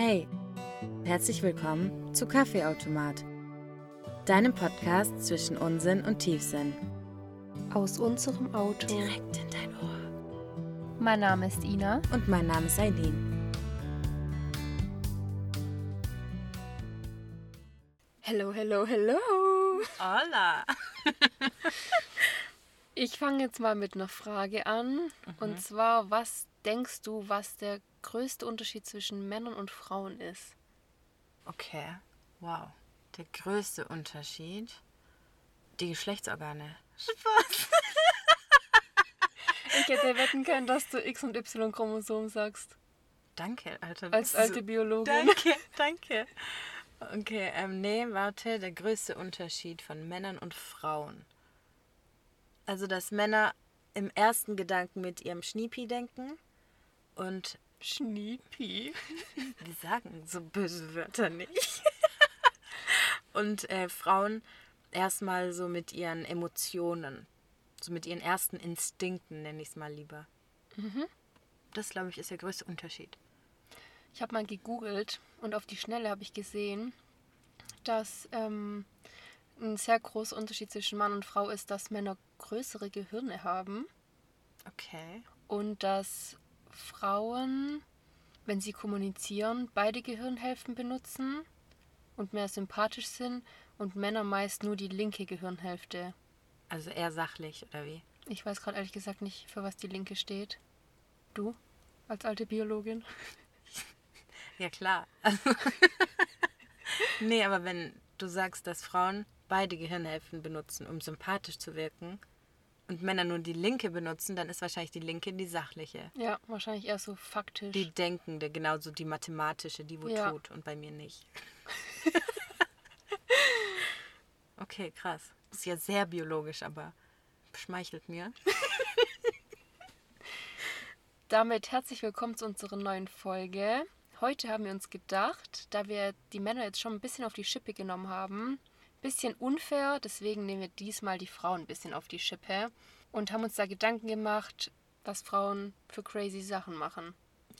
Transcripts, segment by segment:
Hey, herzlich willkommen zu Kaffeeautomat, deinem Podcast zwischen Unsinn und Tiefsinn. Aus unserem Auto. Direkt in dein Ohr. Mein Name ist Ina. Und mein Name ist Eileen. Hello, hello, hello. Hola. Ich fange jetzt mal mit einer Frage an. Und zwar, was denkst du, was der größte Unterschied zwischen Männern und Frauen ist? Okay, wow. Der größte Unterschied? Die Geschlechtsorgane. Spaß. Ich hätte wetten können, dass du X- und Y-Chromosom sagst. Danke, Alter. Als alte Biologin. Danke, danke. Okay, ähm, nee, warte, der größte Unterschied von Männern und Frauen. Also, dass Männer im ersten Gedanken mit ihrem Schniepi denken und Schniepi. die sagen so böse Wörter nicht. und äh, Frauen erstmal so mit ihren Emotionen, so mit ihren ersten Instinkten, nenne ich es mal lieber. Das, glaube ich, ist der größte Unterschied. Ich habe mal gegoogelt und auf die Schnelle habe ich gesehen, dass ähm, ein sehr großer Unterschied zwischen Mann und Frau ist, dass Männer größere Gehirne haben Okay. und dass Frauen, wenn sie kommunizieren, beide Gehirnhälften benutzen und mehr sympathisch sind und Männer meist nur die linke Gehirnhälfte. Also eher sachlich, oder wie? Ich weiß gerade ehrlich gesagt nicht, für was die linke steht. Du, als alte Biologin? Ja, klar. nee, aber wenn du sagst, dass Frauen beide Gehirnhälften benutzen, um sympathisch zu wirken, und Männer nur die linke benutzen, dann ist wahrscheinlich die linke die sachliche. Ja, wahrscheinlich eher so faktisch. Die denkende, genauso die mathematische, die wo Ja. tut und bei mir nicht. okay, krass. Ist ja sehr biologisch, aber schmeichelt mir. Damit herzlich willkommen zu unserer neuen Folge. Heute haben wir uns gedacht, da wir die Männer jetzt schon ein bisschen auf die Schippe genommen haben, bisschen unfair, deswegen nehmen wir diesmal die Frauen ein bisschen auf die Schippe und haben uns da Gedanken gemacht, was Frauen für crazy Sachen machen.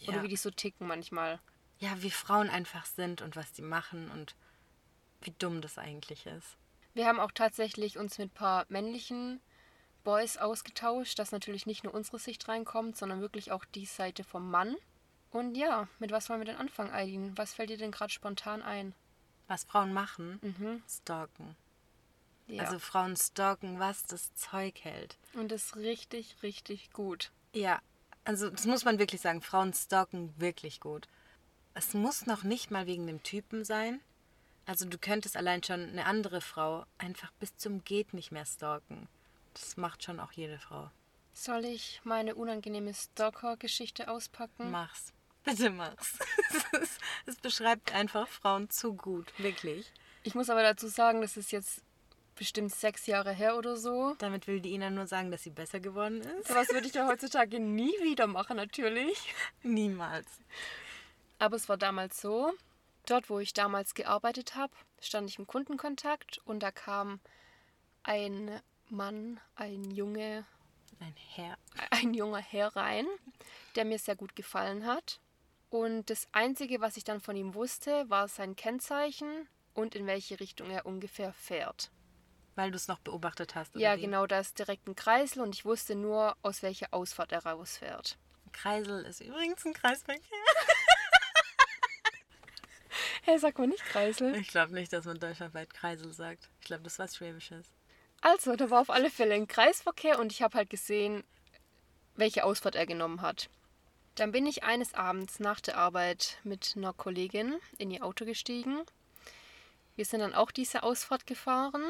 Oder Ja. wie die so ticken manchmal. Ja, wie Frauen einfach sind und was die machen und wie dumm das eigentlich ist. Wir haben auch tatsächlich uns mit ein paar männlichen Boys ausgetauscht, dass natürlich nicht nur unsere Sicht reinkommt, sondern wirklich auch die Seite vom Mann. Und ja, mit was wollen wir denn anfangen, Eileen? Was fällt dir denn gerade spontan ein? Was Frauen machen, Mhm. stalken. Ja. Also Frauen stalken, was das Zeug hält. und das ist richtig, richtig gut. Ja, also das muss man wirklich sagen. Frauen stalken wirklich gut. Es muss noch nicht mal wegen dem Typen sein. Also du könntest allein schon eine andere Frau einfach bis zum geht nicht mehr stalken. Das macht schon auch jede Frau. Soll ich meine unangenehme Stalker-Geschichte auspacken? Mach's. Bitte mach's. Es- Es beschreibt einfach Frauen zu gut, wirklich. Ich muss aber dazu sagen, das ist jetzt bestimmt sechs Jahre her oder so. Damit will die Ina nur sagen, dass sie besser geworden ist. Sowas würde ich ja heutzutage nie wieder machen, natürlich. Niemals. Aber es war damals so, dort wo ich damals gearbeitet habe, stand ich im Kundenkontakt und da kam ein Mann, ein Junge, Ein Herr. ein junger Herr rein, der mir sehr gut gefallen hat. Und das Einzige, was ich dann von ihm wusste, war sein Kennzeichen und in welche Richtung er ungefähr fährt. Weil du es noch beobachtet hast. oder Ja, wie? genau, da ist direkt ein Kreisel und ich wusste nur, aus welcher Ausfahrt er rausfährt. Kreisel ist übrigens ein Kreisverkehr. Hey, sag mal nicht Kreisel. Ich glaube nicht, dass man deutschlandweit Kreisel sagt. Ich glaube, das ist was Schwäbisches. Also, da war auf alle Fälle ein Kreisverkehr und ich habe halt gesehen, welche Ausfahrt er genommen hat. Dann bin ich eines Abends nach der Arbeit mit einer Kollegin in ihr Auto gestiegen. Wir sind dann auch diese Ausfahrt gefahren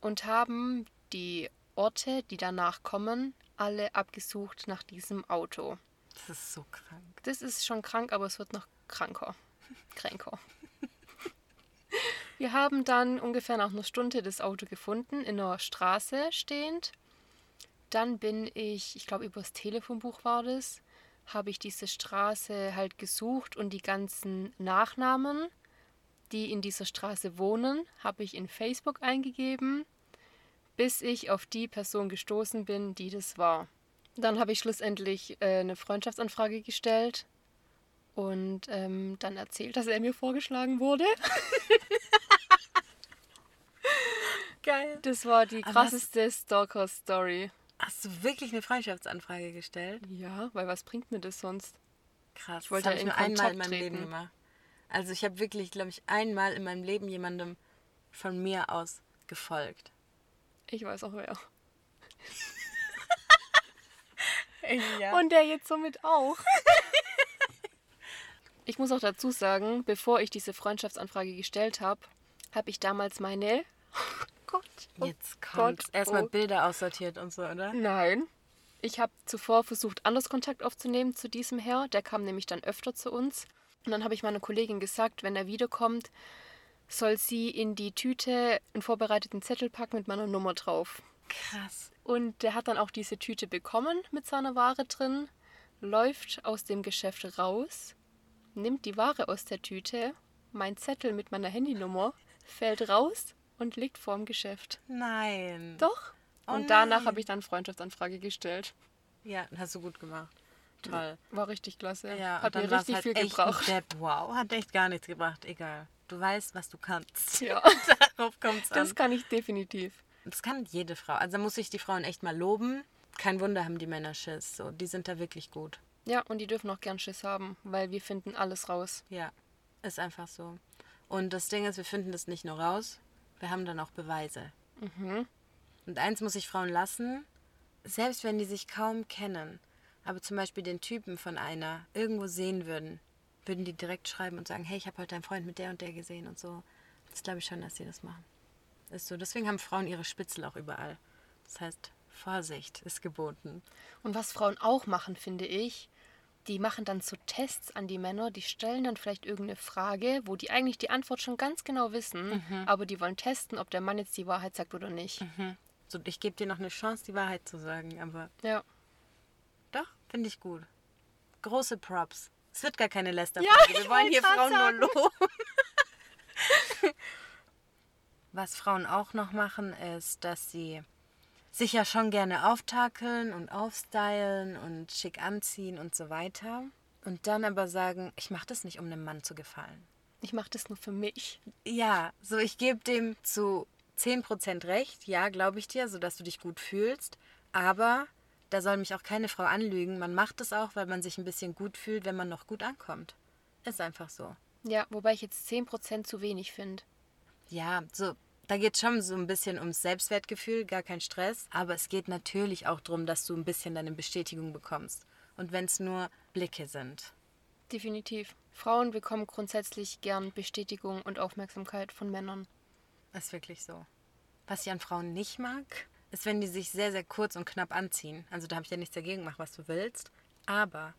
und haben die Orte, die danach kommen, alle abgesucht nach diesem Auto. Das ist so krank. Das ist schon krank, aber es wird noch kranker. Kränker. Wir haben dann ungefähr nach einer Stunde das Auto gefunden, in einer Straße stehend. Dann bin ich, ich glaube übers Telefonbuch war das, habe ich diese Straße halt gesucht und die ganzen Nachnamen, die in dieser Straße wohnen, habe ich in Facebook eingegeben, bis ich auf die Person gestoßen bin, die das war. Dann habe ich schlussendlich äh, eine Freundschaftsanfrage gestellt und ähm, dann erzählt, dass er mir vorgeschlagen wurde. Geil. Das war die krasseste Stalker-Story. Hast du wirklich eine Freundschaftsanfrage gestellt? Ja, weil was bringt mir das sonst? Krass. Ich wollte das ich nur einmal in Kontakt meinem Leben treten. gemacht. Also ich habe wirklich, glaube ich, einmal in meinem Leben jemandem von mir aus gefolgt. Ich weiß auch wer. Ja. Und der jetzt somit auch. ich muss auch dazu sagen, bevor ich diese Freundschaftsanfrage gestellt habe, habe ich damals meine. Gott. oh Jetzt kommt erstmal oh. Bilder aussortiert und so, oder? Nein. Ich habe zuvor versucht, anders Kontakt aufzunehmen zu diesem Herr. Der kam nämlich dann öfter zu uns. Und dann habe ich meiner Kollegin gesagt, wenn er wiederkommt, soll sie in die Tüte einen vorbereiteten Zettel packen mit meiner Nummer drauf. Krass. Und der hat dann auch diese Tüte bekommen mit seiner Ware drin, läuft aus dem Geschäft raus, nimmt die Ware aus der Tüte, mein Zettel mit meiner Handynummer, fällt raus und liegt vorm Geschäft. Nein. Doch. Oh und danach habe ich dann Freundschaftsanfrage gestellt. Ja, hast du gut gemacht. Toll. War richtig klasse. Ja, hat mir richtig halt viel Depp. Wow, hat echt gar nichts gebracht. Egal. Du weißt, was du kannst. Ja, Darauf kommt es an. das kann ich definitiv. Das kann jede Frau. Also muss ich die Frauen echt mal loben. Kein Wunder haben die Männer Schiss. So, die sind da wirklich gut. Ja, und die dürfen auch gern Schiss haben, weil wir finden alles raus. Ja, ist einfach so. Und das Ding ist, wir finden das nicht nur raus, wir haben dann auch Beweise. Mhm. Und eins muss ich Frauen lassen, selbst wenn die sich kaum kennen, aber zum Beispiel den Typen von einer irgendwo sehen würden, würden die direkt schreiben und sagen, hey, ich habe heute deinen Freund mit der und der gesehen und so. Das glaube ich schon, dass sie das machen. Ist so. Deswegen haben Frauen ihre Spitzel auch überall. Das heißt, Vorsicht ist geboten. Und was Frauen auch machen, finde ich, die machen dann so Tests an die Männer, die stellen dann vielleicht irgendeine Frage, wo die eigentlich die Antwort schon ganz genau wissen, aber die wollen testen, ob der Mann jetzt die Wahrheit sagt oder nicht. So, ich gebe dir noch eine Chance, die Wahrheit zu sagen, aber Ja. doch, finde ich gut. Große Props. Es wird gar keine Lästerfolge. Ja, Wir wollen hier Frauen nur loben. Was Frauen auch noch machen, ist, dass sie sich ja schon gerne auftakeln und aufstylen und schick anziehen und so weiter. Und dann aber sagen, ich mache das nicht, um einem Mann zu gefallen. Ich mache das nur für mich. Ja, so ich gebe dem zu 10% recht, ja, glaube ich dir, sodass du dich gut fühlst. Aber da soll mich auch keine Frau anlügen. Man macht es auch, weil man sich ein bisschen gut fühlt, wenn man noch gut ankommt. Ist einfach so. Ja, wobei ich jetzt 10% zu wenig finde. Ja, so, da geht schon so ein bisschen ums Selbstwertgefühl, gar kein Stress. Aber es geht natürlich auch darum, dass du ein bisschen deine Bestätigung bekommst. Und wenn es nur Blicke sind. Definitiv. Frauen bekommen grundsätzlich gern Bestätigung und Aufmerksamkeit von Männern. Ist wirklich so. Was ich an Frauen nicht mag, ist, wenn die sich sehr, sehr kurz und knapp anziehen. Also da habe ich ja nichts dagegen, mach was du willst. Aber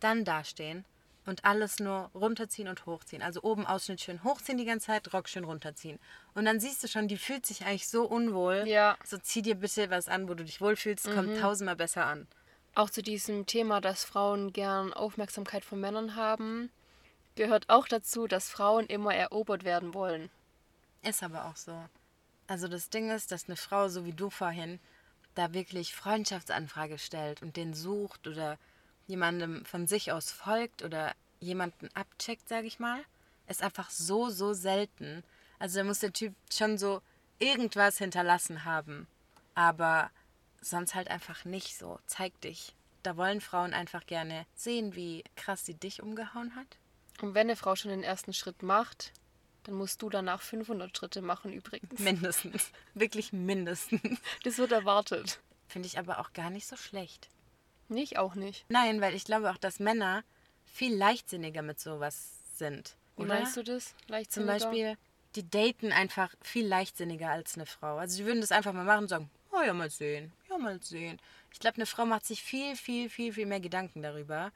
dann dastehen und alles nur runterziehen und hochziehen. Also oben Ausschnitt schön hochziehen die ganze Zeit, Rock schön runterziehen. Und dann siehst du schon, die fühlt sich eigentlich so unwohl. Ja. So zieh dir bitte was an, wo du dich wohlfühlst, kommt tausendmal besser an. Auch zu diesem Thema, dass Frauen gern Aufmerksamkeit von Männern haben, gehört auch dazu, dass Frauen immer erobert werden wollen. Ist aber auch so. Also das Ding ist, dass eine Frau, so wie du vorhin, da wirklich Freundschaftsanfrage stellt und den sucht oder jemandem von sich aus folgt oder jemanden abcheckt, sage ich mal, ist einfach so, so selten. Also da muss der Typ schon so irgendwas hinterlassen haben. Aber sonst halt einfach nicht so. Zeig dich. Da wollen Frauen einfach gerne sehen, wie krass sie dich umgehauen hat. Und wenn eine Frau schon den ersten Schritt macht, dann musst du danach 500 Schritte machen übrigens. Mindestens. Wirklich mindestens. Das wird erwartet. Finde ich aber auch gar nicht so schlecht. Nicht, auch nicht. Nein, weil ich glaube auch, dass Männer viel leichtsinniger mit sowas sind. Wie oder? meinst du das? Zum Leichtsinniger? Beispiel, die daten einfach viel leichtsinniger als eine Frau. Also die würden das einfach mal machen und sagen, oh ja, mal sehen, ja, mal sehen. Ich glaube, eine Frau macht sich viel, viel, viel, viel mehr Gedanken darüber.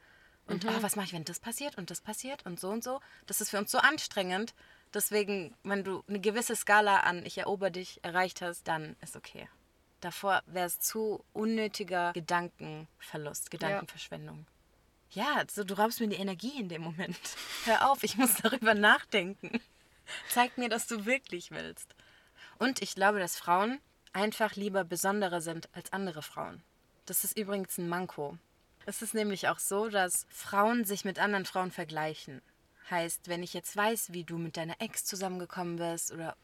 Und ah, was mache ich, wenn das passiert und das passiert und so und so. Das ist für uns so anstrengend. Deswegen, wenn du eine gewisse Skala an ich erober dich erreicht hast, dann ist okay. Davor wäre es zu unnötiger Gedankenverlust, Gedankenverschwendung. Ja, so, du raubst mir die Energie in dem Moment. Hör auf, ich muss darüber nachdenken. Zeig mir, dass du wirklich willst. Und ich glaube, dass Frauen einfach lieber besonderer sind als andere Frauen. Das ist übrigens ein Manko. Es ist nämlich auch so, dass Frauen sich mit anderen Frauen vergleichen. Heißt, wenn ich jetzt weiß, wie du mit deiner Ex zusammengekommen bist oder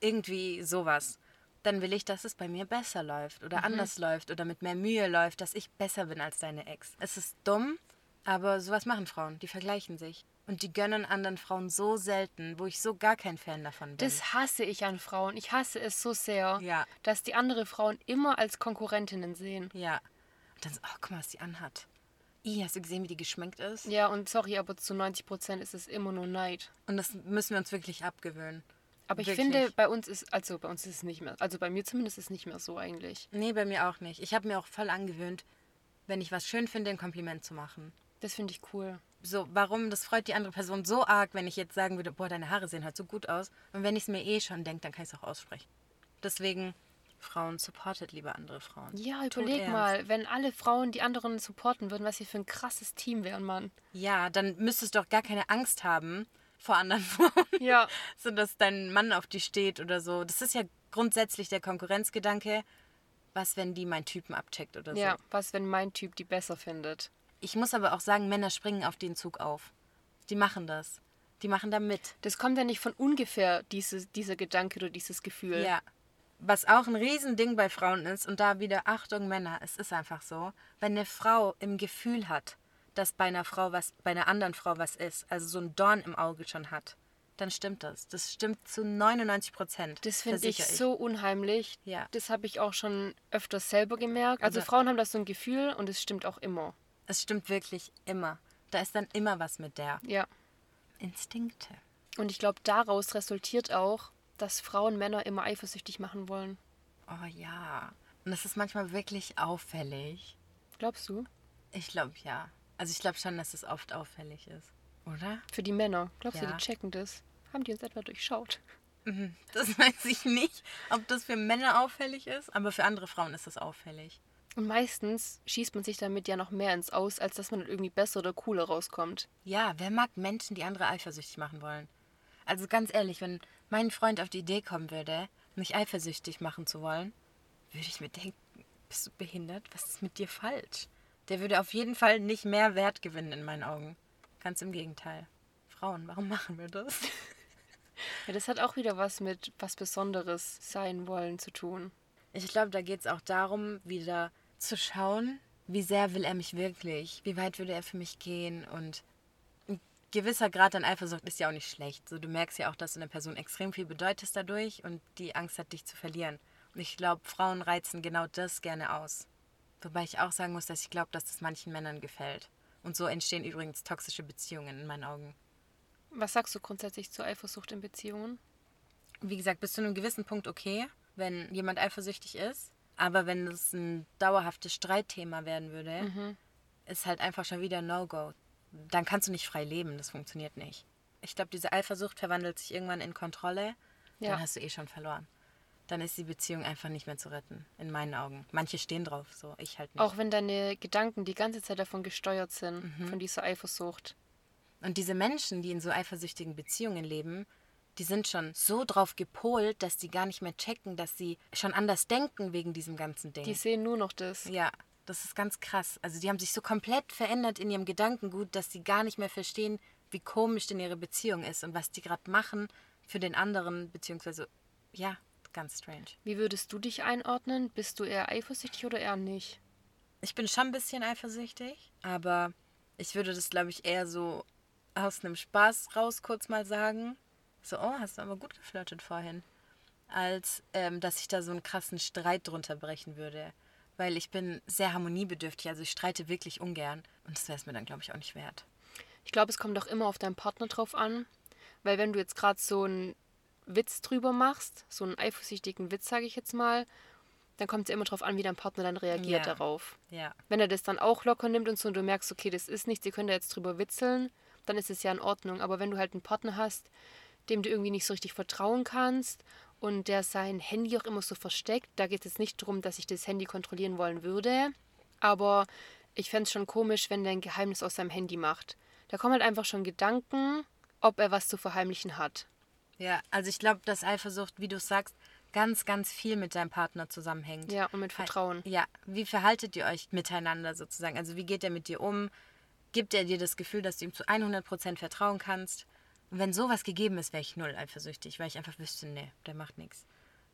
irgendwie sowas, dann will ich, dass es bei mir besser läuft oder anders läuft oder mit mehr Mühe läuft, dass ich besser bin als deine Ex. Es ist dumm, aber sowas machen Frauen. Die vergleichen sich. Und die gönnen anderen Frauen so selten, wo ich so gar kein Fan davon bin. Das hasse ich an Frauen. Ich hasse es so sehr, Ja. dass die andere Frauen immer als Konkurrentinnen sehen. ja. Und dann so, oh, guck mal, was die anhat. Ih, hast du gesehen, wie die geschminkt ist? Ja, und sorry, aber zu 90 Prozent ist es immer nur Neid. Und das müssen wir uns wirklich abgewöhnen. Aber ich Wirklich. finde, bei uns ist, also bei uns ist es nicht mehr, also bei mir zumindest ist es nicht mehr so eigentlich. Nee, bei mir auch nicht. Ich habe mir auch voll angewöhnt, wenn ich was schön finde, ein Kompliment zu machen. Das finde ich cool. So, warum? Das freut die andere Person so arg, wenn ich jetzt sagen würde, boah, deine Haare sehen halt so gut aus. Und wenn ich es mir eh schon denke, dann kann ich es auch aussprechen. Deswegen, Frauen, supportet lieber andere Frauen. Ja, überleg mal, wenn alle Frauen die anderen supporten würden, was sie für ein krasses Team wären, Mann. Ja, dann müsstest du doch gar keine Angst haben vor anderen Frauen. Ja. so, dass dein Mann auf die steht oder so. Das ist ja grundsätzlich der Konkurrenzgedanke. Was, wenn die meinen Typen abcheckt oder so? Ja, was, wenn mein Typ die besser findet? Ich muss aber auch sagen, Männer springen auf den Zug auf. Die machen das. Die machen da mit. Das kommt ja nicht von ungefähr, diese, dieser Gedanke oder dieses Gefühl. Ja. Was auch ein Riesending bei Frauen ist, und da wieder Achtung Männer, es ist einfach so, wenn eine Frau im Gefühl hat, dass bei einer Frau was, bei einer anderen Frau was ist, also so ein Dorn im Auge schon hat, dann stimmt das. Das stimmt zu 99 Prozent. Das finde ich versichere so unheimlich. Ja. Das habe ich auch schon öfters selber gemerkt. Also Aber- Frauen haben das so ein Gefühl und es stimmt auch immer. Es stimmt wirklich immer. Da ist dann immer was mit der. Ja. Instinkte. Und ich glaube, daraus resultiert auch, dass Frauen Männer immer eifersüchtig machen wollen. Oh ja. Und das ist manchmal wirklich auffällig. Glaubst du? Ich glaube ja. Also ich glaube schon, dass es oft auffällig ist. Oder? Für die Männer. Glaubst du, Ja. die checken das? Haben die uns etwa durchschaut? Das weiß ich nicht, ob das für Männer auffällig ist, aber für andere Frauen ist das auffällig. Und meistens schießt man sich damit ja noch mehr ins Aus, als dass man irgendwie besser oder cooler rauskommt. Ja, wer mag Menschen, die andere eifersüchtig machen wollen? Also ganz ehrlich, wenn mein Freund auf die Idee kommen würde, mich eifersüchtig machen zu wollen, würde ich mir denken, bist du behindert? Was ist mit dir falsch? Der würde auf jeden Fall nicht mehr Wert gewinnen in meinen Augen. Ganz im Gegenteil. Frauen, warum machen wir das? Ja, das hat auch wieder was mit was Besonderes sein wollen zu tun. Ich glaube, da geht es auch darum, wieder zu schauen, wie sehr will er mich wirklich, wie weit würde er für mich gehen und ein gewisser Grad an Eifersucht ist ja auch nicht schlecht. So, du merkst ja auch, dass du einer Person extrem viel bedeutest dadurch und die Angst hat, dich zu verlieren. Und ich glaube, Frauen reizen genau das gerne aus. Wobei ich auch sagen muss, dass ich glaube, dass das manchen Männern gefällt. Und so entstehen übrigens toxische Beziehungen in meinen Augen. Was sagst du grundsätzlich zur Eifersucht in Beziehungen? wie gesagt, bis zu einem gewissen Punkt okay, wenn jemand eifersüchtig ist. Aber wenn es ein dauerhaftes Streitthema werden würde, ist halt einfach schon wieder No-Go. Dann kannst du nicht frei leben, das funktioniert nicht. Ich glaube, diese Eifersucht verwandelt sich irgendwann in Kontrolle, Ja. dann hast du eh schon verloren. Dann ist die Beziehung einfach nicht mehr zu retten, in meinen Augen. Manche stehen drauf, so ich halt nicht. Auch wenn deine Gedanken die ganze Zeit davon gesteuert sind, von dieser Eifersucht. Und diese Menschen, die in so eifersüchtigen Beziehungen leben, die sind schon so drauf gepolt, dass die gar nicht mehr checken, dass sie schon anders denken wegen diesem ganzen Ding. Die sehen nur noch das. ja, das ist ganz krass. Also die haben sich so komplett verändert in ihrem Gedankengut, dass sie gar nicht mehr verstehen, wie komisch denn ihre Beziehung ist und was die gerade machen für den anderen, beziehungsweise, ja, ganz strange. Wie würdest du dich einordnen? Bist du eher eifersüchtig oder eher nicht? Ich bin schon ein bisschen eifersüchtig, aber ich würde das, glaube ich, eher so aus einem Spaß raus kurz mal sagen. So, oh, hast du aber gut geflirtet vorhin. Als ähm, dass ich da so einen krassen Streit drunter brechen würde. Weil ich bin sehr harmoniebedürftig, also ich streite wirklich ungern. Und das wäre es mir dann, glaube ich, auch nicht wert. Ich glaube, es kommt auch immer auf deinen Partner drauf an. Weil wenn du jetzt gerade so einen Witz drüber machst, so einen eifersüchtigen Witz, sage ich jetzt mal, dann kommt es ja immer drauf an, wie dein Partner dann reagiert Ja. darauf. Ja. Wenn er das dann auch locker nimmt und so und du merkst, okay, das ist nichts, ihr könnt da jetzt drüber witzeln, dann ist es ja in Ordnung. Aber wenn du halt einen Partner hast, dem du irgendwie nicht so richtig vertrauen kannst und der sein Handy auch immer so versteckt, da geht es nicht darum, dass ich das Handy kontrollieren wollen würde. Aber ich fände es schon komisch, wenn der ein Geheimnis aus seinem Handy macht. Da kommen halt einfach schon Gedanken, ob er was zu verheimlichen hat. Ja, also ich glaube, dass Eifersucht, wie du sagst, ganz, ganz viel mit deinem Partner zusammenhängt. Ja, und mit Vertrauen. Ja, wie verhaltet ihr euch miteinander sozusagen? Also wie geht er mit dir um? Gibt er dir das Gefühl, dass du ihm zu 100% vertrauen kannst? Und wenn sowas gegeben ist, wäre ich null eifersüchtig, weil ich einfach wüsste, nee, der macht nichts.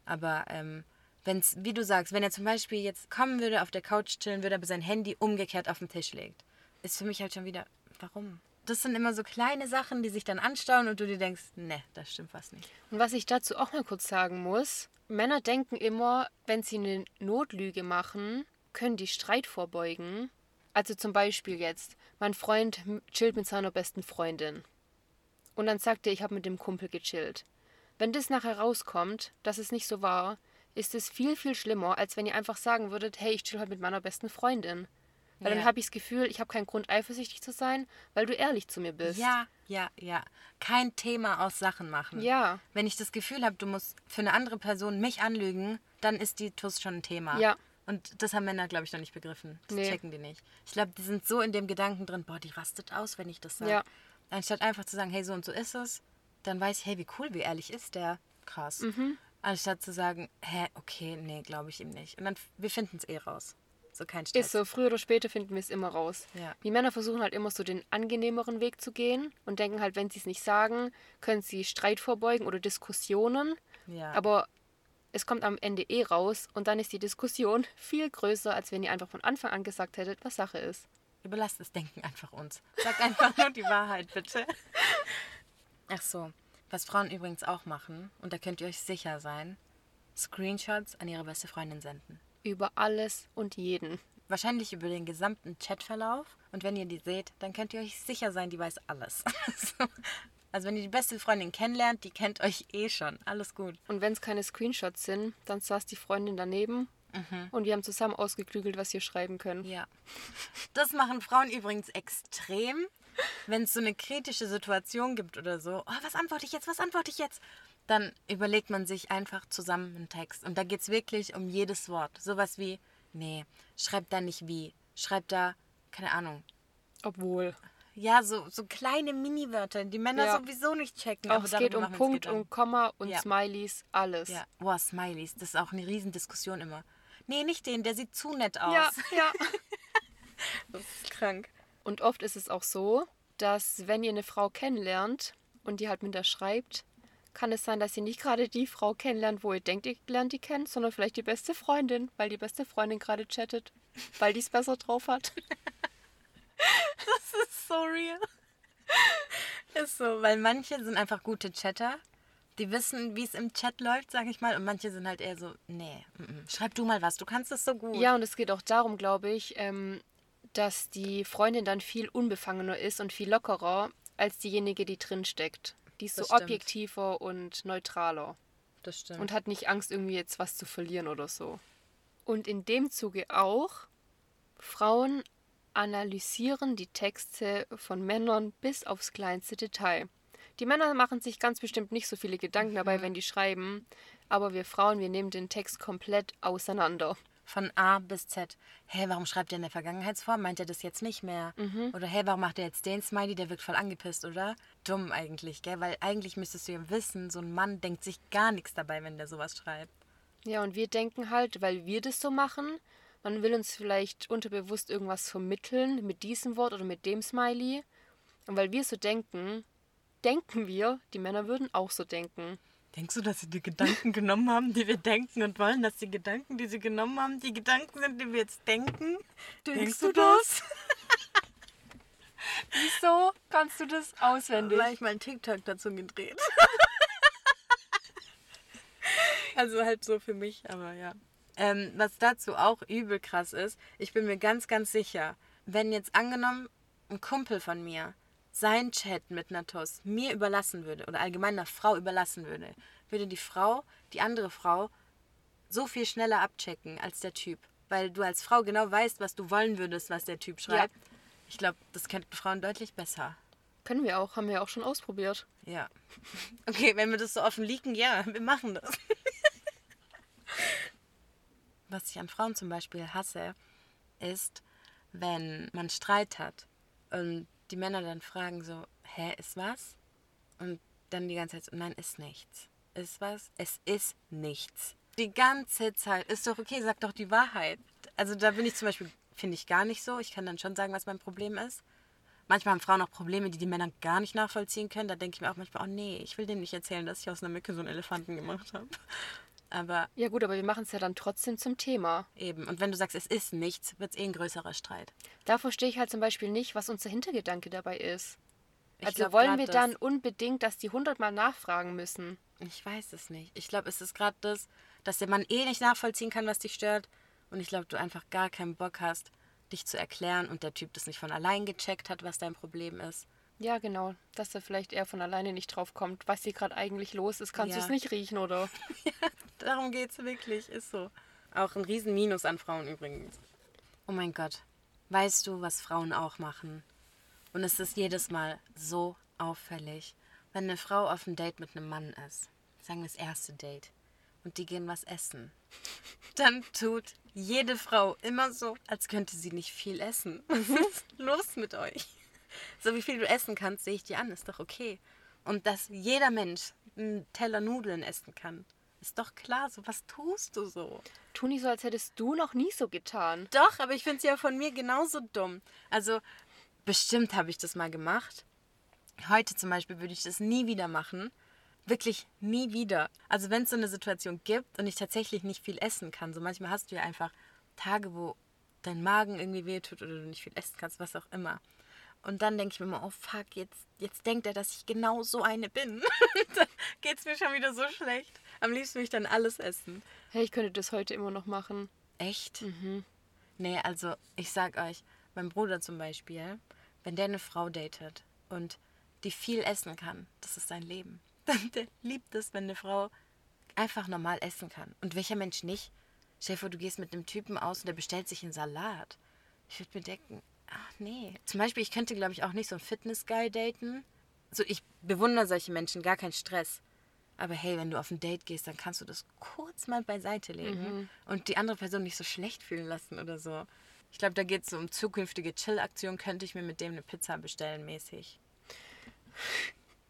Aber ähm, wenn es, wie du sagst, wenn er zum Beispiel jetzt kommen würde, auf der Couch chillen würde, aber sein Handy umgekehrt auf den Tisch legt, ist für mich halt schon wieder, warum? Das sind immer so kleine Sachen, die sich dann anstauen und du dir denkst, nee, das stimmt was nicht. Und was ich dazu auch mal kurz sagen muss, Männer denken immer, wenn sie eine Notlüge machen, können die Streit vorbeugen. Also zum Beispiel jetzt, mein Freund chillt mit seiner besten Freundin. Und dann sagt er, ich habe mit dem Kumpel gechillt. Wenn das nachher rauskommt, dass es nicht so war, ist es viel, viel schlimmer, als wenn ihr einfach sagen würdet, hey, ich chill halt mit meiner besten Freundin. Weil Ja. dann habe ich das Gefühl, ich habe keinen Grund, eifersüchtig zu sein, weil du ehrlich zu mir bist. Ja, ja, ja. Kein Thema aus Sachen machen. Ja. Wenn ich das Gefühl habe, du musst für eine andere Person mich anlügen, dann ist die TUS schon ein Thema. Ja. Und das haben Männer, glaube ich, noch nicht begriffen. Das Nee. checken die nicht. Ich glaube, die sind so in dem Gedanken drin, boah, die rastet aus, wenn ich das sage. Ja. Anstatt einfach zu sagen, hey, so und so ist es, dann weiß ich, hey, wie cool, wie ehrlich ist der. Krass. Mhm. Anstatt zu sagen, hä, okay, nee, glaube ich ihm nicht. Und dann, wir finden es eh raus. So kein Stress. Ist so, früher oder später finden wir es immer raus. Ja. Die Männer versuchen halt immer so den angenehmeren Weg zu gehen und denken halt, wenn sie es nicht sagen, können sie Streit vorbeugen oder Diskussionen. Ja. Aber es kommt am Ende eh raus und dann ist die Diskussion viel größer, als wenn ihr einfach von Anfang an gesagt hättet, was Sache ist. Überlasst das Denken einfach uns. Sag einfach nur die Wahrheit, bitte. Ach so, was Frauen übrigens auch machen, und da könnt ihr euch sicher sein, Screenshots an ihre beste Freundin senden. Über alles und jeden. Wahrscheinlich über den gesamten Chatverlauf. Und wenn ihr die seht, dann könnt ihr euch sicher sein, die weiß alles. So. also wenn ihr die beste Freundin kennenlernt, die kennt euch eh schon. Alles gut. Und wenn es keine Screenshots sind, dann saß die Freundin daneben und wir haben zusammen ausgeklügelt, was wir schreiben können. Ja. Das machen Frauen übrigens extrem, wenn es so eine kritische Situation gibt oder so. Oh, was antworte ich jetzt? Was antworte ich jetzt? Dann überlegt man sich einfach zusammen einen Text. Und da geht es wirklich um jedes Wort. Sowas wie, nee, schreibt da nicht wie. Schreibt da, keine Ahnung. Obwohl. Ja, so, so kleine Mini-Wörter, die Männer Ja. sowieso nicht checken. Auch es geht um Punkt und Komma und Ja. Smileys, alles. Ja, boah, Smileys, das ist auch eine Riesendiskussion immer. Nee, nicht den, der sieht zu nett aus. ja. ja. Das ist krank. Und oft ist es auch so, dass wenn ihr eine Frau kennenlernt und die halt mit der schreibt, kann es sein, dass ihr nicht gerade die Frau kennenlernt, wo ihr denkt, ihr lernt die kennen, sondern vielleicht die beste Freundin, weil die beste Freundin gerade chattet, weil die es besser drauf hat. Das ist so real. Ist so, weil manche sind einfach gute Chatter. Die wissen, wie es im Chat läuft, sag ich mal. Und manche sind halt eher so, nee, mm, mm, schreib du mal was, du kannst das so gut. Ja, und es geht auch darum, glaube ich, ähm, dass die Freundin dann viel unbefangener ist und viel lockerer als diejenige, die drin steckt. Die ist so Das stimmt. objektiver und neutraler. das stimmt. und hat nicht Angst, irgendwie jetzt was zu verlieren oder so. Und in dem Zuge auch, Frauen analysieren die Texte von Männern bis aufs kleinste Detail. Die Männer machen sich ganz bestimmt nicht so viele Gedanken dabei, wenn die schreiben, aber wir Frauen, wir nehmen den Text komplett auseinander. Von A bis Z. Hä, warum schreibt er in der Vergangenheitsform? Meint er das jetzt nicht mehr? Oder hä, warum macht er jetzt den Smiley? Der wirkt voll angepisst, oder? Dumm eigentlich, gell? Weil eigentlich müsstest du ja wissen, so ein Mann denkt sich gar nichts dabei, wenn der sowas schreibt. Ja, und wir denken halt, weil wir das so machen, man will uns vielleicht unterbewusst irgendwas vermitteln mit diesem Wort oder mit dem Smiley. Und weil wir so denken, denken wir, die Männer würden auch so denken. Denkst du, dass sie die Gedanken genommen haben, die wir denken und wollen, dass die Gedanken, die sie genommen haben, die Gedanken sind, die wir jetzt denken? Denkst du das? Wieso kannst du das auswendig? Weil ich mal einen TikTok dazu gedreht. also halt so für mich, aber ja. Ähm, was dazu auch übel krass ist, ich bin mir ganz, ganz sicher, wenn jetzt angenommen ein Kumpel von mir sein Chat mit Tuss mir überlassen würde oder allgemein einer Frau überlassen würde, würde die Frau, die andere Frau, so viel schneller abchecken als der Typ. Weil du als Frau genau weißt, was du wollen würdest, was der Typ schreibt. Ich glaube, das könnten Frauen deutlich besser. Können wir auch, haben wir auch schon ausprobiert. Ja. Okay, wenn wir das so offen liegen, ja, wir machen das. Was ich an Frauen zum Beispiel hasse, ist, wenn man Streit hat und die Männer dann fragen so, hä, ist was? Und dann die ganze Zeit so, nein, ist nichts. ist was? Es ist nichts. Die ganze Zeit. Ist doch okay, sag doch die Wahrheit. Also da bin ich zum Beispiel, finde ich gar nicht so. Ich kann dann schon sagen, was mein Problem ist. Manchmal haben Frauen auch Probleme, die die Männer gar nicht nachvollziehen können. Da denke ich mir auch manchmal, oh nee, ich will denen nicht erzählen, dass ich aus einer Mücke so einen Elefanten gemacht habe. Aber Ja gut, aber wir machen es ja dann trotzdem zum Thema. eben. Und wenn du sagst, es ist nichts, wird es eh ein größerer Streit. Da verstehe ich halt zum Beispiel nicht, was unser Hintergedanke dabei ist. Ich also glaub wollen wir dann unbedingt, dass die hundertmal nachfragen müssen? Ich weiß es nicht. Ich glaube, es ist gerade das, dass der Mann eh nicht nachvollziehen kann, was dich stört. Und ich glaube, du einfach gar keinen Bock hast, dich zu erklären und der Typ das nicht von allein gecheckt hat, was dein Problem ist. Ja, genau. Dass er vielleicht eher von alleine nicht drauf kommt, was hier gerade eigentlich los ist. Kannst Ja. du es nicht riechen, oder? Darum geht's wirklich, ist so. Auch ein riesen Minus an Frauen übrigens. Oh mein Gott. Weißt du, was Frauen auch machen? Und es ist jedes Mal so auffällig, wenn eine Frau auf ein Date mit einem Mann ist. Sagen wir das erste Date. Und die gehen was essen. Dann tut jede Frau immer so, als könnte sie nicht viel essen. Was ist los mit euch? So wie viel du essen kannst, sehe ich dir an, ist doch okay. Und dass jeder Mensch einen Teller Nudeln essen kann, ist doch klar. So, was tust du so? Tu nicht so, als hättest du noch nie so getan. Doch, aber ich finde es ja von mir genauso dumm. Also, bestimmt habe ich das mal gemacht. Heute zum Beispiel würde ich das nie wieder machen. Wirklich nie wieder. Also, wenn es so eine Situation gibt und ich tatsächlich nicht viel essen kann, so manchmal hast du ja einfach Tage, wo dein Magen irgendwie wehtut oder du nicht viel essen kannst, was auch immer. Und dann denke ich mir immer, oh fuck, jetzt, jetzt denkt er, dass ich genau so eine bin. dann geht es mir schon wieder so schlecht. Am liebsten will ich dann alles essen. Hey, ich könnte das heute immer noch machen. Echt? Nee, also ich sag euch, mein Bruder zum Beispiel, wenn der eine Frau datet und die viel essen kann, das ist sein Leben. Dann der liebt es, wenn eine Frau einfach normal essen kann. Und welcher Mensch nicht? Stell dir vor, du gehst mit einem Typen aus und der bestellt sich einen Salat. Ich würde mir denken, ach nee. Zum Beispiel, ich könnte, glaube ich, auch nicht so einen Fitness-Guy daten. So, ich bewundere solche Menschen, gar kein Stress. Aber hey, wenn du auf ein Date gehst, dann kannst du das kurz mal beiseite legen und die andere Person nicht so schlecht fühlen lassen oder so. Ich glaube, da geht es so um zukünftige Chill-Aktionen. Könnte ich mir mit dem eine Pizza bestellen, mäßig.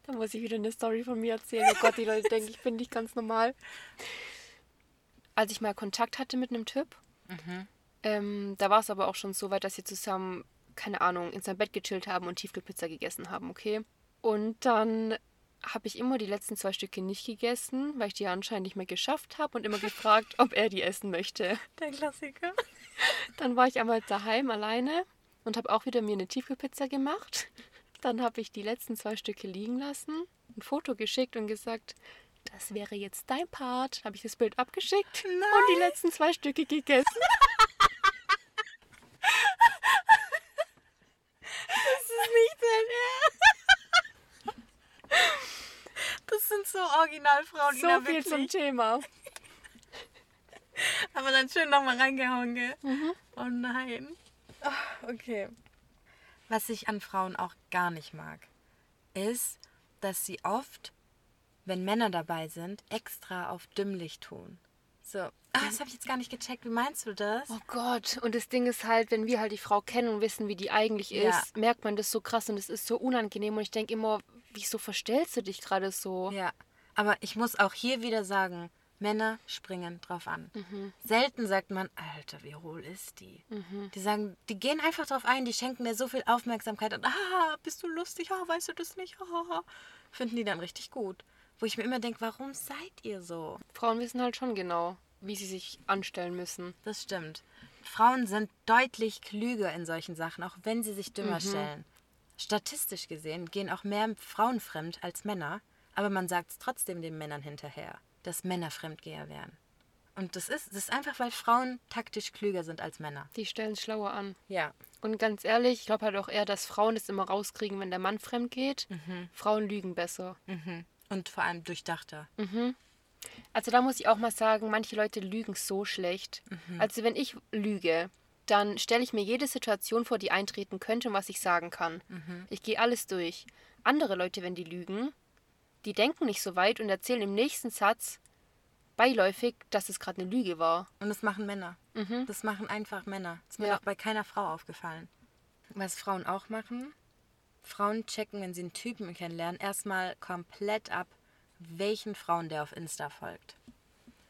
Da muss ich wieder eine Story von mir erzählen. Oh Gott, die Leute denken, ich bin nicht ganz normal. Als ich mal Kontakt hatte mit einem Typ, ähm, da war es aber auch schon so weit, dass wir zusammen, keine Ahnung, in seinem Bett gechillt haben und Tiefkühlpizza gegessen haben, okay? Und dann habe ich immer die letzten zwei Stücke nicht gegessen, weil ich die anscheinend nicht mehr geschafft habe und immer gefragt, ob er die essen möchte. Der Klassiker. Dann war ich einmal daheim alleine und habe auch wieder mir eine Tiefkühlpizza gemacht. Dann habe ich die letzten zwei Stücke liegen lassen, ein Foto geschickt und gesagt, das wäre jetzt dein Part. Habe ich das Bild abgeschickt und die letzten zwei Stücke gegessen. Das ist nicht dein Ernst. Das sind so Originalfrauen, So viel zum Thema. Aber dann schön nochmal reingehauen, gell? Oh nein. Ah, okay. Was ich an Frauen auch gar nicht mag, ist, dass sie oft, wenn Männer dabei sind, extra auf dümmlich tun. So, ah, das habe ich jetzt gar nicht gecheckt. Wie meinst du das? Oh Gott, und das Ding ist halt, wenn wir halt die Frau kennen und wissen, wie die eigentlich Ja. ist, merkt man das so krass und es ist so unangenehm und ich denke immer, wieso verstellst du dich gerade so? Ja, aber ich muss auch hier wieder sagen, Männer springen drauf an. Selten sagt man, Alter, wie hohl ist die? Die sagen, die gehen einfach drauf ein, die schenken dir so viel Aufmerksamkeit und ah, bist du lustig, ah, weißt du das nicht? Ah, finden die dann richtig gut. Wo ich mir immer denke, warum seid ihr so? Frauen wissen halt schon genau, wie sie sich anstellen müssen. Das stimmt. Frauen sind deutlich klüger in solchen Sachen, auch wenn sie sich dümmer stellen. Statistisch gesehen gehen auch mehr Frauen fremd als Männer, aber man sagt es trotzdem den Männern hinterher, dass Männer Fremdgeher wären. Und das ist, das ist einfach, weil Frauen taktisch klüger sind als Männer. Die stellen es schlauer an. Ja. Und ganz ehrlich, ich glaube halt auch eher, dass Frauen es immer rauskriegen, wenn der Mann fremd geht. Frauen lügen besser. Und vor allem durchdachter. Also da muss ich auch mal sagen, manche Leute lügen so schlecht. Also wenn ich lüge, dann stelle ich mir jede Situation vor, die eintreten könnte und was ich sagen kann. Ich gehe alles durch. Andere Leute, wenn die lügen, die denken nicht so weit und erzählen im nächsten Satz beiläufig, dass es gerade eine Lüge war. Und das machen Männer. Das machen einfach Männer. Das ist mir Ja. auch bei keiner Frau aufgefallen. Was Frauen auch machen, Frauen checken, wenn sie einen Typen kennenlernen, erstmal komplett ab, welchen Frauen der auf Insta folgt.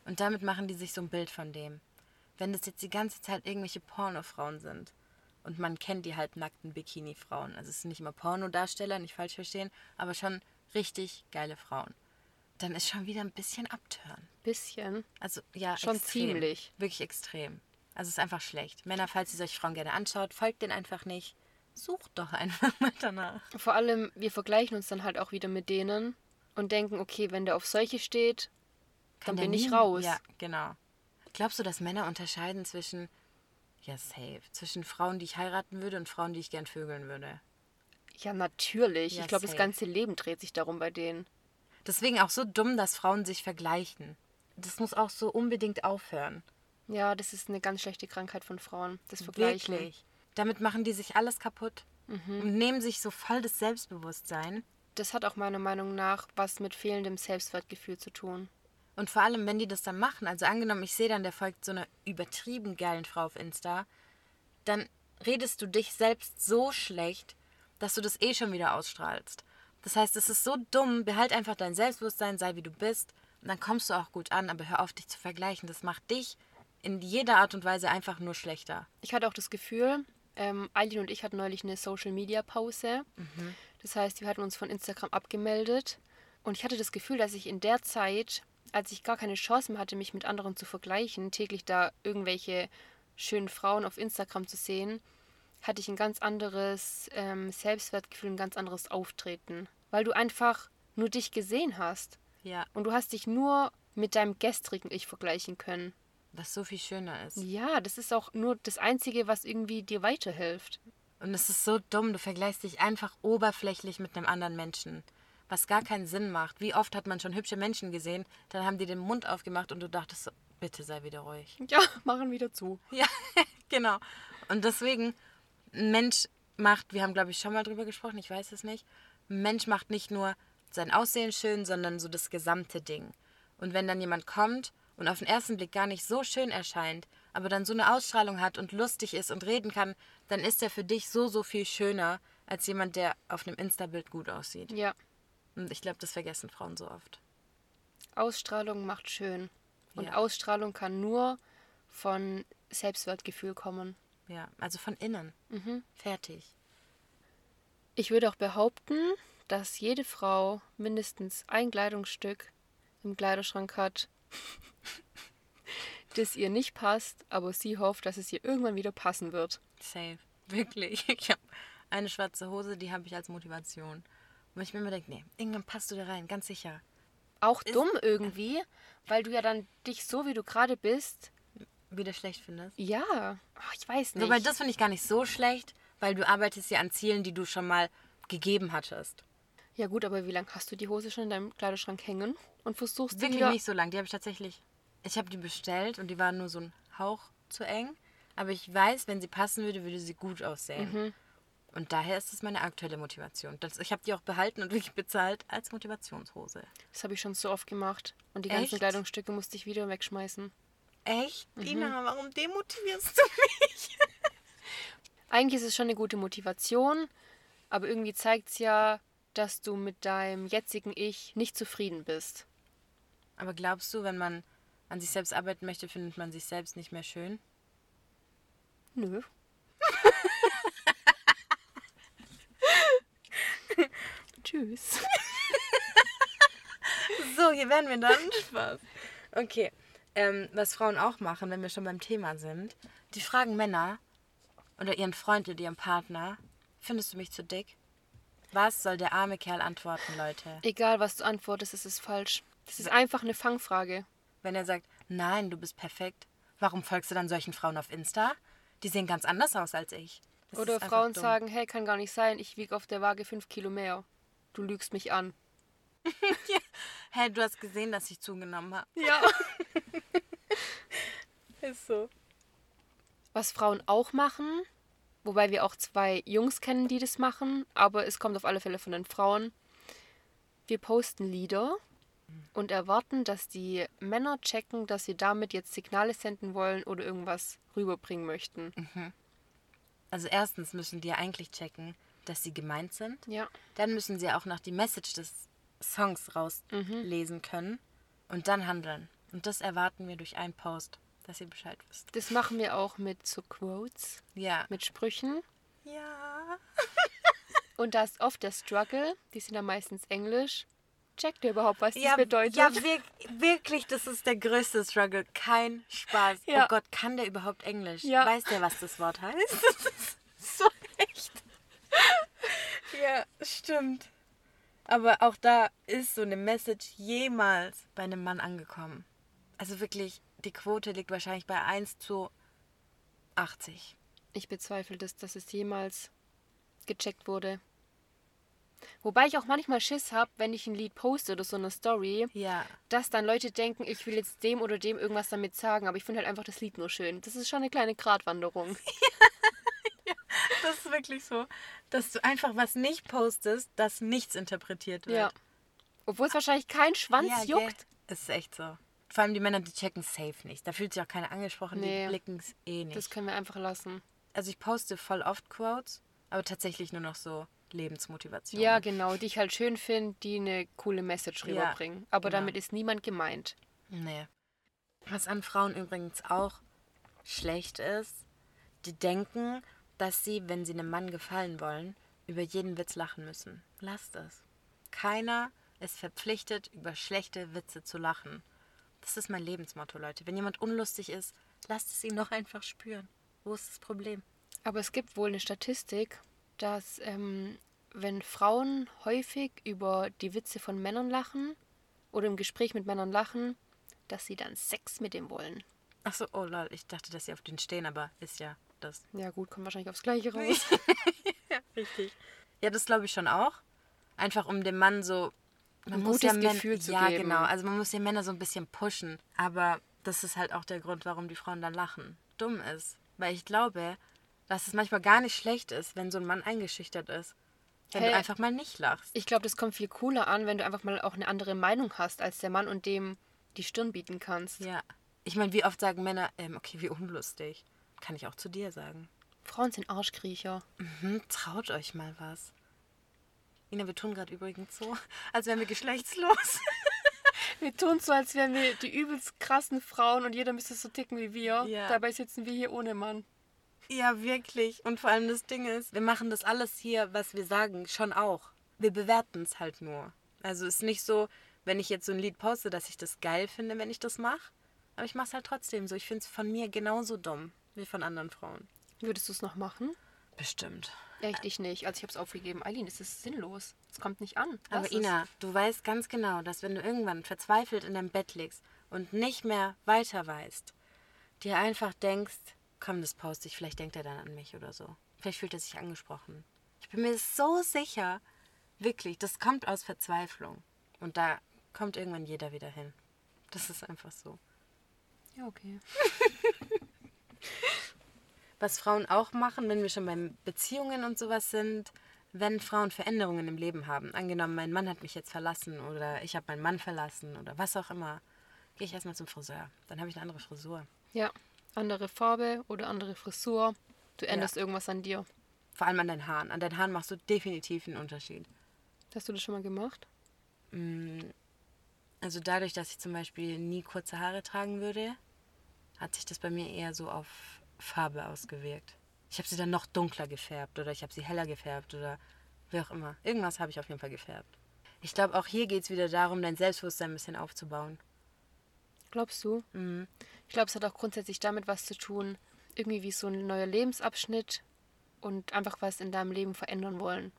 Und damit machen die sich so ein Bild von dem. Wenn das jetzt die ganze Zeit irgendwelche Pornofrauen sind und man kennt die halbnackten Bikini-Frauen, also es sind nicht immer Pornodarsteller, nicht falsch verstehen, aber schon richtig geile Frauen, dann ist schon wieder ein bisschen abtören. Bisschen. Also ja, Schon extrem. ziemlich. Wirklich extrem. Also es ist einfach schlecht. Männer, falls ihr solche Frauen gerne anschaut, folgt denen einfach nicht. Sucht doch einfach mal danach. Vor allem, wir vergleichen uns dann halt auch wieder mit denen und denken, okay, wenn der auf solche steht, bin ich nie- raus. Ja, genau. Glaubst du, dass Männer unterscheiden zwischen, ja, safe, zwischen Frauen, die ich heiraten würde und Frauen, die ich gern vögeln würde? Ja, natürlich. Ja, ich glaube, das ganze Leben dreht sich darum bei denen. Deswegen auch so dumm, dass Frauen sich vergleichen. Das muss auch so unbedingt aufhören. Ja, das ist eine ganz schlechte Krankheit von Frauen. Das Vergleichen. Wirklich. Damit machen die sich alles kaputt und nehmen sich so voll das Selbstbewusstsein. Das hat auch meiner Meinung nach was mit fehlendem Selbstwertgefühl zu tun. Und vor allem, wenn die das dann machen, also angenommen, ich sehe dann, der folgt so einer übertrieben geilen Frau auf Insta, dann redest du dich selbst so schlecht, dass du das eh schon wieder ausstrahlst. Das heißt, es ist so dumm, behalt einfach dein Selbstbewusstsein, sei wie du bist, und dann kommst du auch gut an, aber hör auf, dich zu vergleichen. Das macht dich in jeder Art und Weise einfach nur schlechter. Ich hatte auch das Gefühl, ähm, Eileen und ich hatten neulich eine Social-Media-Pause. Das heißt, wir hatten uns von Instagram abgemeldet. Und ich hatte das Gefühl, dass ich in der Zeit, als ich gar keine Chance mehr hatte, mich mit anderen zu vergleichen, täglich da irgendwelche schönen Frauen auf Instagram zu sehen, hatte ich ein ganz anderes ähm, Selbstwertgefühl, ein ganz anderes Auftreten. Weil du einfach nur dich gesehen hast. Ja, Und du hast dich nur mit deinem gestrigen Ich vergleichen können. was so viel schöner ist. Ja, das ist auch nur das Einzige, was irgendwie dir weiterhilft. Und es ist so dumm, du vergleichst dich einfach oberflächlich mit einem anderen Menschen, was gar keinen Sinn macht. Wie oft hat man schon hübsche Menschen gesehen, dann haben die den Mund aufgemacht und du dachtest bitte sei wieder ruhig. Ja, machen wieder zu. Ja, genau. Und deswegen, ein Mensch macht, wir haben glaube ich schon mal drüber gesprochen, ich weiß es nicht, ein Mensch macht nicht nur sein Aussehen schön, sondern so das gesamte Ding. Und wenn dann jemand kommt und auf den ersten Blick gar nicht so schön erscheint, aber dann so eine Ausstrahlung hat und lustig ist und reden kann, dann ist er für dich so, so viel schöner als jemand, der auf einem Insta-Bild gut aussieht. Ja, Und ich glaube, das vergessen Frauen so oft. Ausstrahlung macht schön. Und Ja. Ausstrahlung kann nur von Selbstwertgefühl kommen. Ja, also von innen. Fertig. Ich würde auch behaupten, dass jede Frau mindestens ein Kleidungsstück im Kleiderschrank hat, das ihr nicht passt, aber sie hofft, dass es ihr irgendwann wieder passen wird. Safe. Wirklich. Ich habe eine schwarze Hose, die habe ich als Motivation. Wo ich mir immer denke, nee, irgendwann passt du da rein, ganz sicher. Auch dumm irgendwie, weil du ja dann dich so, wie du gerade bist, Wieder schlecht findest. ja, ach, ich weiß nicht. Wobei, das finde ich gar nicht so schlecht, weil du arbeitest ja an Zielen, die du schon mal gegeben hattest. Ja gut, aber wie lange hast du die Hose schon in deinem Kleiderschrank hängen und versuchst sie Wirklich wieder... nicht so lang. Die habe ich tatsächlich. Ich habe die bestellt und die war nur so ein Hauch zu eng. Aber ich weiß, wenn sie passen würde, würde sie gut aussehen. Und daher ist es meine aktuelle Motivation. Das, ich habe die auch behalten und wirklich bezahlt als Motivationshose. Das habe ich schon so oft gemacht. Und die ganzen Echt? Kleidungsstücke musste ich wieder wegschmeißen. Echt? Dina, warum demotivierst du mich? Eigentlich ist es schon eine gute Motivation, aber irgendwie zeigt es ja, dass du mit deinem jetzigen Ich nicht zufrieden bist. Aber glaubst du, wenn man an sich selbst arbeiten möchte, findet man sich selbst nicht mehr schön? Nö. Tschüss. So, hier werden wir dann. Spaß. Okay. Ähm, was Frauen auch machen, wenn wir schon beim Thema sind, die fragen Männer oder ihren Freund oder ihren Partner, findest du mich zu dick? Was soll der arme Kerl antworten, Leute? Egal, was du antwortest, es ist falsch. Das ist einfach eine Fangfrage. Wenn er sagt, nein, du bist perfekt, warum folgst du dann solchen Frauen auf Insta? Die sehen ganz anders aus als ich. Das Oder Frauen sagen, hey, kann gar nicht sein, ich wiege auf der Waage fünf Kilo mehr. Du lügst mich an. Hey, du hast gesehen, dass ich zugenommen habe. Ja. Ist so. Was Frauen auch machen, wobei wir auch zwei Jungs kennen, die das machen, aber es kommt auf alle Fälle von den Frauen. Wir posten Lieder und erwarten, dass die Männer checken, dass sie damit jetzt Signale senden wollen oder irgendwas rüberbringen möchten. Also erstens müssen die ja eigentlich checken, dass sie gemeint sind. Ja. Dann müssen sie auch noch die Message des Songs rauslesen können und dann handeln. Und das erwarten wir durch einen Post, dass ihr Bescheid wisst. Das machen wir auch mit so Quotes, Ja. mit Sprüchen. Ja. Und da ist oft der Struggle, die sind dann meistens Englisch. Checkt ihr überhaupt, was das Ja, bedeutet? ja wirk wirklich, das ist der größte Struggle. Kein Spaß. Ja. Oh Gott, kann der überhaupt Englisch? Ja. Weiß der, was das Wort heißt? Das ist so echt. Ja, stimmt. Aber auch da ist so eine Message jemals bei einem Mann angekommen. Also wirklich, die Quote liegt wahrscheinlich bei 1 zu 80. Ich bezweifle das, dass es jemals gecheckt wurde. Wobei ich auch manchmal Schiss habe, wenn ich ein Lied poste oder so eine Story, Ja. dass dann Leute denken, ich will jetzt dem oder dem irgendwas damit sagen, aber ich finde halt einfach das Lied nur schön. Das ist schon eine kleine Gratwanderung. Das ist wirklich so, dass du einfach was nicht postest, das nichts interpretiert wird. Ja. Obwohl es wahrscheinlich kein Schwanz Ja, gell? juckt. Ist echt so. Vor allem die Männer, die checken safe nicht. Da fühlt sich auch keiner angesprochen, Nee. die blicken es eh nicht. Das können wir einfach lassen. also ich poste voll oft Quotes, aber tatsächlich nur noch so Lebensmotivation. Ja, genau, die ich halt schön finde, die eine coole Message rüberbringen. Aber genau. damit ist niemand gemeint. Nee. Was an Frauen übrigens auch schlecht ist, die denken, dass sie, wenn sie einem Mann gefallen wollen, über jeden Witz lachen müssen. Lasst es. Keiner ist verpflichtet, über schlechte Witze zu lachen. Das ist mein Lebensmotto, Leute. Wenn jemand unlustig ist, lasst es ihn doch einfach spüren. Wo ist das Problem? Aber es gibt wohl eine Statistik, dass ähm, wenn Frauen häufig über die Witze von Männern lachen oder im Gespräch mit Männern lachen, dass sie dann Sex mit dem wollen. Achso, oh lol, ich dachte, dass sie auf den stehen, aber ist ja das. Ja gut, kommt wahrscheinlich aufs Gleiche raus. Richtig. Ja, das glaube ich schon auch. Einfach um dem Mann so. Man Ein muss gutes ja Män- Gefühl zu Ja, geben. genau. Also man muss die Männer so ein bisschen pushen. Aber das ist halt auch der Grund, warum die Frauen dann lachen. Dumm ist. Weil ich glaube, dass es manchmal gar nicht schlecht ist, wenn so ein Mann eingeschüchtert ist. Wenn Hä? du einfach mal nicht lachst. Ich glaube, das kommt viel cooler an, wenn du einfach mal auch eine andere Meinung hast als der Mann und dem die Stirn bieten kannst. Ja. Ich meine, wie oft sagen Männer, ähm, okay, wie unlustig. Kann ich auch zu dir sagen. Frauen sind Arschkriecher. Hm, traut euch mal was. Ina, wir tun gerade übrigens so, als wären wir geschlechtslos. Wir tun so, als wären wir die übelst krassen Frauen und jeder müsste so ticken wie wir. Ja. Dabei sitzen wir hier ohne Mann. Ja, wirklich. Und vor allem das Ding ist, wir machen das alles hier, was wir sagen, schon auch. Wir bewerten es halt nur. Also ist nicht so, wenn ich jetzt so ein Lied poste, dass ich das geil finde, wenn ich das mache. Aber ich mache es halt trotzdem so. Ich finde es von mir genauso dumm wie von anderen Frauen. Würdest du es noch machen? Bestimmt. Echt, ich nicht. Also ich habe es aufgegeben. Eileen, das ist sinnlos. Es kommt nicht an. Aber Lass es. Ina, du weißt ganz genau, dass wenn du irgendwann verzweifelt in deinem Bett liegst und nicht mehr weiter weißt, dir einfach denkst, komm, das poste ich, vielleicht denkt er dann an mich oder so. Vielleicht fühlt er sich angesprochen. Ich bin mir so sicher, wirklich, das kommt aus Verzweiflung. Und da kommt irgendwann jeder wieder hin. Das ist einfach so. Ja, okay. Was Frauen auch machen, wenn wir schon beim Beziehungen und sowas sind, wenn Frauen Veränderungen im Leben haben. Angenommen, mein Mann hat mich jetzt verlassen oder ich habe meinen Mann verlassen oder was auch immer, gehe ich erstmal zum Friseur. Dann habe ich eine andere Frisur. Ja. Andere Farbe oder andere Frisur. Du änderst irgendwas an dir. Vor allem an deinen Haaren. An deinen Haaren machst du definitiv einen Unterschied. Hast du das schon mal gemacht? Also dadurch, dass ich zum Beispiel nie kurze Haare tragen würde, hat sich das bei mir eher so auf Farbe ausgewirkt. Ich habe sie dann noch dunkler gefärbt oder ich habe sie heller gefärbt oder wie auch immer. Irgendwas habe ich auf jeden Fall gefärbt. Ich glaube, auch hier geht es wieder darum, dein Selbstbewusstsein ein bisschen aufzubauen. Glaubst du? Mhm. Ich glaube, es hat auch grundsätzlich damit was zu tun, irgendwie wie so ein neuer Lebensabschnitt und einfach was in deinem Leben verändern wollen.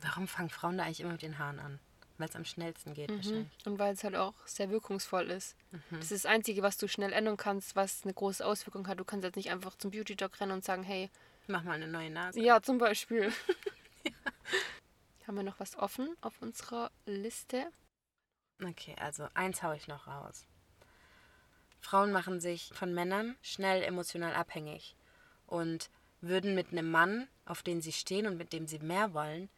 Warum fangen Frauen da eigentlich immer mit den Haaren an? Weil es am schnellsten geht wahrscheinlich. Und weil es halt auch sehr wirkungsvoll ist. Das ist das Einzige, was du schnell ändern kannst, was eine große Auswirkung hat. Du kannst jetzt nicht einfach zum Beauty-Doc rennen und sagen, hey, Mach mal eine neue Nase. ja, zum Beispiel. Haben wir noch was offen auf unserer Liste? Okay, also eins haue ich noch raus. Frauen machen sich von Männern schnell emotional abhängig und würden mit einem Mann, auf den sie stehen und mit dem sie mehr wollen,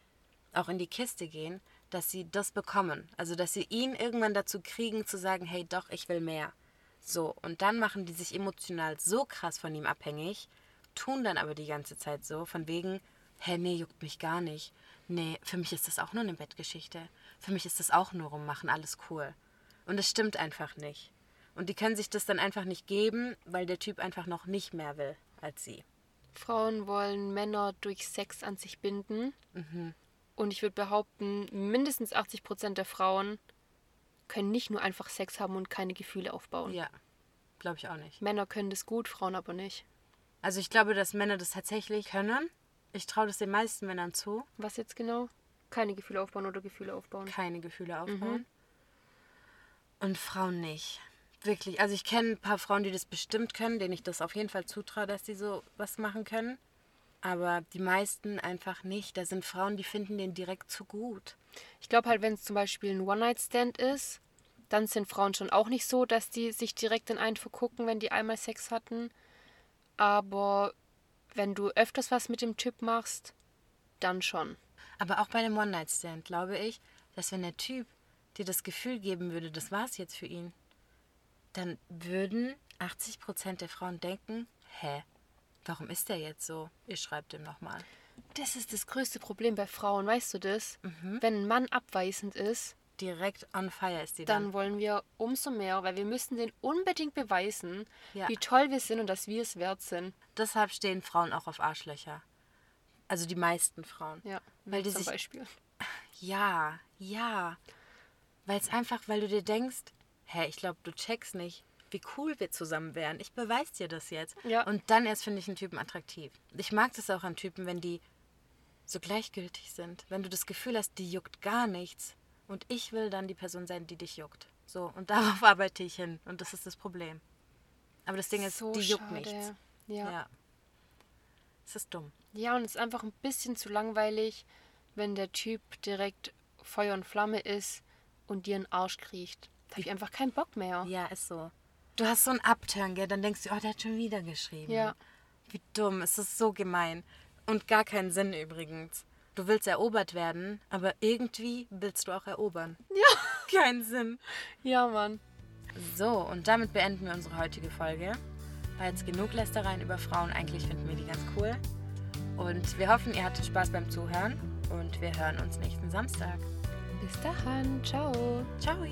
auch in die Kiste gehen, dass sie das bekommen. Also, dass sie ihn irgendwann dazu kriegen, zu sagen, hey, doch, ich will mehr. So, und dann machen die sich emotional so krass von ihm abhängig, tun dann aber die ganze Zeit so, von wegen, hä, nee, juckt mich gar nicht. Nee, für mich ist das auch nur eine Bettgeschichte. Für mich ist das auch nur rummachen, alles cool. Und es stimmt einfach nicht. Und die können sich das dann einfach nicht geben, weil der Typ einfach noch nicht mehr will als sie. Frauen wollen Männer durch Sex an sich binden. Und ich würde behaupten, mindestens 80 Prozent der Frauen können nicht nur einfach Sex haben und keine Gefühle aufbauen. Ja, glaube ich auch nicht. Männer können das gut, Frauen aber nicht. Also ich glaube, dass Männer das tatsächlich können. Ich traue das den meisten Männern zu, Was jetzt genau? Keine Gefühle aufbauen oder Gefühle aufbauen. keine Gefühle aufbauen. Und Frauen nicht. Wirklich. Also ich kenne ein paar Frauen, die das bestimmt können, denen ich das auf jeden Fall zutraue, dass sie so was machen können. Aber die meisten einfach nicht. Da sind Frauen, die finden den direkt zu gut. Ich glaube halt, wenn es zum Beispiel ein One-Night-Stand ist, dann sind Frauen schon auch nicht so, dass die sich direkt in einen vergucken, wenn die einmal Sex hatten. Aber wenn du öfters was mit dem Typ machst, dann schon. Aber auch bei dem One-Night-Stand glaube ich, dass wenn der Typ dir das Gefühl geben würde, das war's jetzt für ihn, dann würden 80% der Frauen denken, hä, warum ist der jetzt so? Ich schreibe dem nochmal. Das ist das größte Problem bei Frauen, weißt du das? Wenn ein Mann abweisend ist, Direkt on fire ist die dann. dann wollen wir umso mehr, weil wir müssen den unbedingt beweisen, Ja. wie toll wir sind und dass wir es wert sind. Deshalb stehen Frauen auch auf Arschlöcher. Also die meisten Frauen. Ja, Weil die zum sich Beispiel. Ja, ja. Weil es einfach, weil du dir denkst, hä, ich glaube, du checkst nicht, wie cool wir zusammen wären. Ich beweise dir das jetzt. Ja. Und dann erst finde ich einen Typen attraktiv. Ich mag das auch an Typen, wenn die so gleichgültig sind. Wenn du das Gefühl hast, die juckt gar nichts. Und ich will dann die Person sein, die dich juckt. So, und darauf arbeite ich hin. Und das ist das Problem. Aber das Ding ist, so die juckt schade. nichts. Ja. ja. Es ist dumm. Ja, und es ist einfach ein bisschen zu langweilig, wenn der Typ direkt Feuer und Flamme ist und dir einen Arsch kriecht. Da habe ich einfach keinen Bock mehr. Ja, ist so. Du hast so einen Upturn, gell? Dann denkst du, oh, der hat schon wieder geschrieben. Ja. Wie dumm, es ist so gemein. Und gar keinen Sinn übrigens. Du willst erobert werden, aber irgendwie willst du auch erobern. Ja. Kein Sinn. Ja, Mann. So, und damit beenden wir unsere heutige Folge. War jetzt genug Lästereien über Frauen. Eigentlich finden wir die ganz cool. Und wir hoffen, ihr hattet Spaß beim Zuhören. Und wir hören uns nächsten Samstag. Bis dahin. Ciao. Ciao.